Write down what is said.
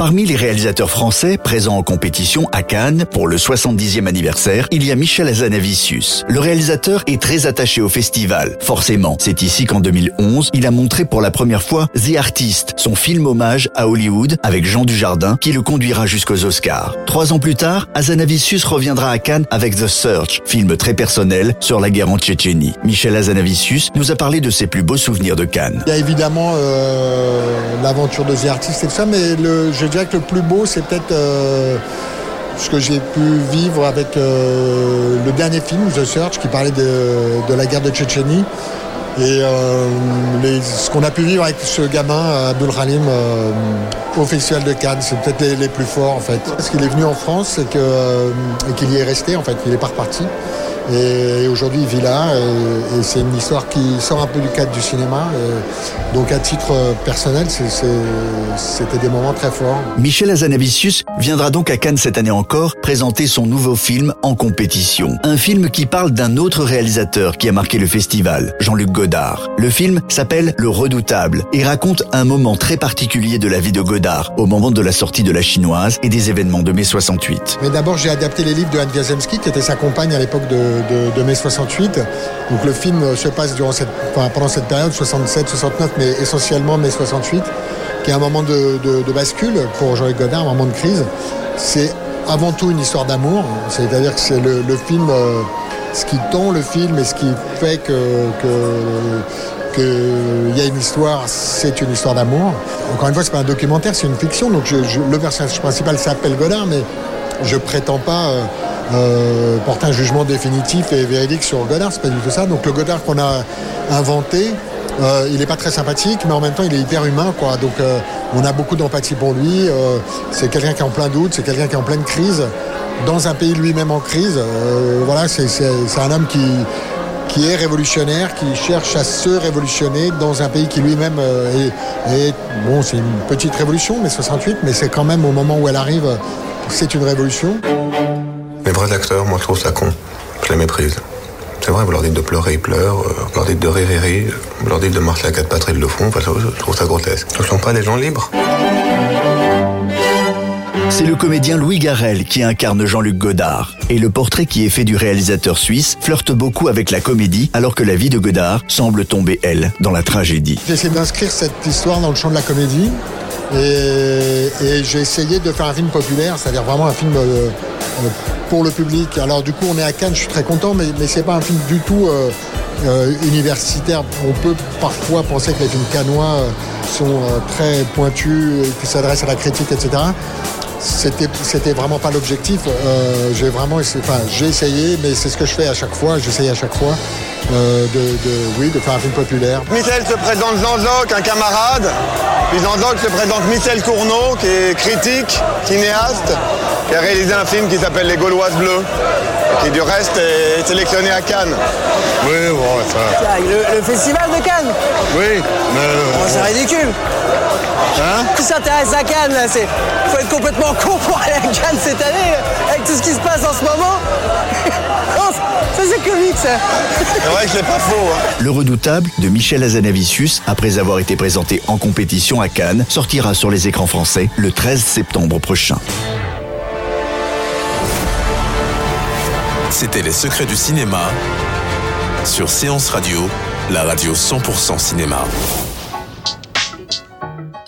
Parmi les réalisateurs français présents en compétition à Cannes pour le 70e anniversaire, il y a Michel Azanavicius. Le réalisateur est très attaché au festival. Forcément, c'est ici qu'en 2011, il a montré pour la première fois The Artist, son film hommage à Hollywood avec Jean Dujardin qui le conduira jusqu'aux Oscars. Trois ans plus tard, Azanavicius reviendra à Cannes avec The Search, film très personnel sur la guerre en Tchétchénie. Michel Azanavicius nous a parlé de ses plus beaux souvenirs de Cannes. Il évidemment euh, l'aventure The Artist ça, mais le, dirais que le plus beau, c'est peut-être euh, ce que j'ai pu vivre avec euh, le dernier film, The Search, qui parlait de, de la guerre de Tchétchénie. Et euh, les- ce qu'on a pu vivre avec ce gamin, Abdul Halim, euh, au Festival de Cannes, c'est peut-être les, plus forts en fait. Parce qu'il est venu en France euh, et qu'il y est resté en fait, il n'est pas reparti. Et aujourd'hui, il vit là. Et, et c'est une histoire qui sort un peu du cadre du cinéma. Et donc, à titre euh, personnel, c'était des moments très forts. Michel Azanavicius viendra donc à Cannes cette année encore présenter son nouveau film en compétition. Un film qui parle d'un autre réalisateur qui a marqué le festival, Jean-Luc Le film s'appelle Le Redoutable et raconte un moment très particulier de la vie de Godard au moment de la sortie de la chinoise et des événements de mai 68. Mais d'abord, j'ai adapté les livres de Anne Wiazemski, qui était sa compagne à l'époque de, mai 68. Donc le film se passe durant cette, pendant cette période, 67, 69, mais essentiellement mai 68, qui est un moment de, bascule pour Jean-Luc Godard, un moment de crise. C'est avant tout une histoire d'amour, c'est-à-dire que c'est le, le film, euh, ce qui tend le film et ce qui fait que... y a une histoire, c'est une histoire d'amour. Encore une fois, c'est pas un documentaire, c'est une fiction. Donc le personnage principal s'appelle Godard, mais je prétends pas euh, euh, porter un jugement définitif et véridique sur Godard, c'est pas du tout ça. Donc le Godard qu'on a inventé, euh, il n'est pas très sympathique, mais en même temps il est hyper humain, quoi. Donc euh, on a beaucoup d'empathie pour lui. euh, c'est quelqu'un qui est en plein doute, c'est quelqu'un qui est en pleine crise, dans un pays lui-même en crise. Voilà, c'est un homme qui est révolutionnaire, qui cherche à se révolutionner dans un pays qui lui-même est, est- bon, c'est une petite révolution, mais 68, mais c'est quand même au moment où elle arrive, c'est une révolution. Les vrais acteurs, moi je trouve ça con. Je les méprise. C'est vrai, vous leur dites de pleurer, ils pleurent. euh, Vous leur dites de rire, ils rient. Vous leur dites de marcher à quatre pattes, ils le font. Enfin, je je trouve ça grotesque. Ce ne sont pas des gens libres. C'est le comédien Louis Garrel qui incarne Jean-Luc Godard. Et le portrait qui est fait du réalisateur suisse flirte beaucoup avec la comédie alors que la vie de Godard semble tomber, elle, dans la tragédie. J'ai essayé d'inscrire cette histoire dans le champ de la comédie et, et j'ai essayé de faire un film populaire, c'est-à-dire vraiment un film euh, pour le public. Alors du coup, on est à Cannes, je suis très content, mais, mais c'est pas un film du tout euh, euh, universitaire. On peut parfois penser que les films cannois euh, sont euh, très pointus, qui s'adressent à la critique, etc. C'était, c'était vraiment pas l'objectif. Euh, j'ai vraiment, essayé- enfin, j'ai essayé, mais c'est ce que je fais à chaque fois. J'essaye à chaque fois euh, de, de- oui, de faire un film populaire. Michel se présente Jean-Jacques, un camarade. Puis Jean-Jacques se présente Michel Cournot, qui est critique, cinéaste, qui a réalisé un film qui s'appelle Les Gauloises Bleues, qui du reste est sélectionné à Cannes. Oui, bon, ça. Le, le festival de Cannes Oui, Oh, C'est ridicule Hein? Qui s'intéresse à Cannes là c'est... Faut être complètement con pour aller à Cannes cette année Avec tout ce qui se passe en ce moment Ça c'est comique ça C'est vrai que c'est pas faux. hein. Le redoutable de Michel Azanavicius, après avoir été présenté en compétition à Cannes, sortira sur les écrans français le 13 septembre prochain. C'était Les secrets du cinéma sur Séance Radio, la radio 100% cinéma.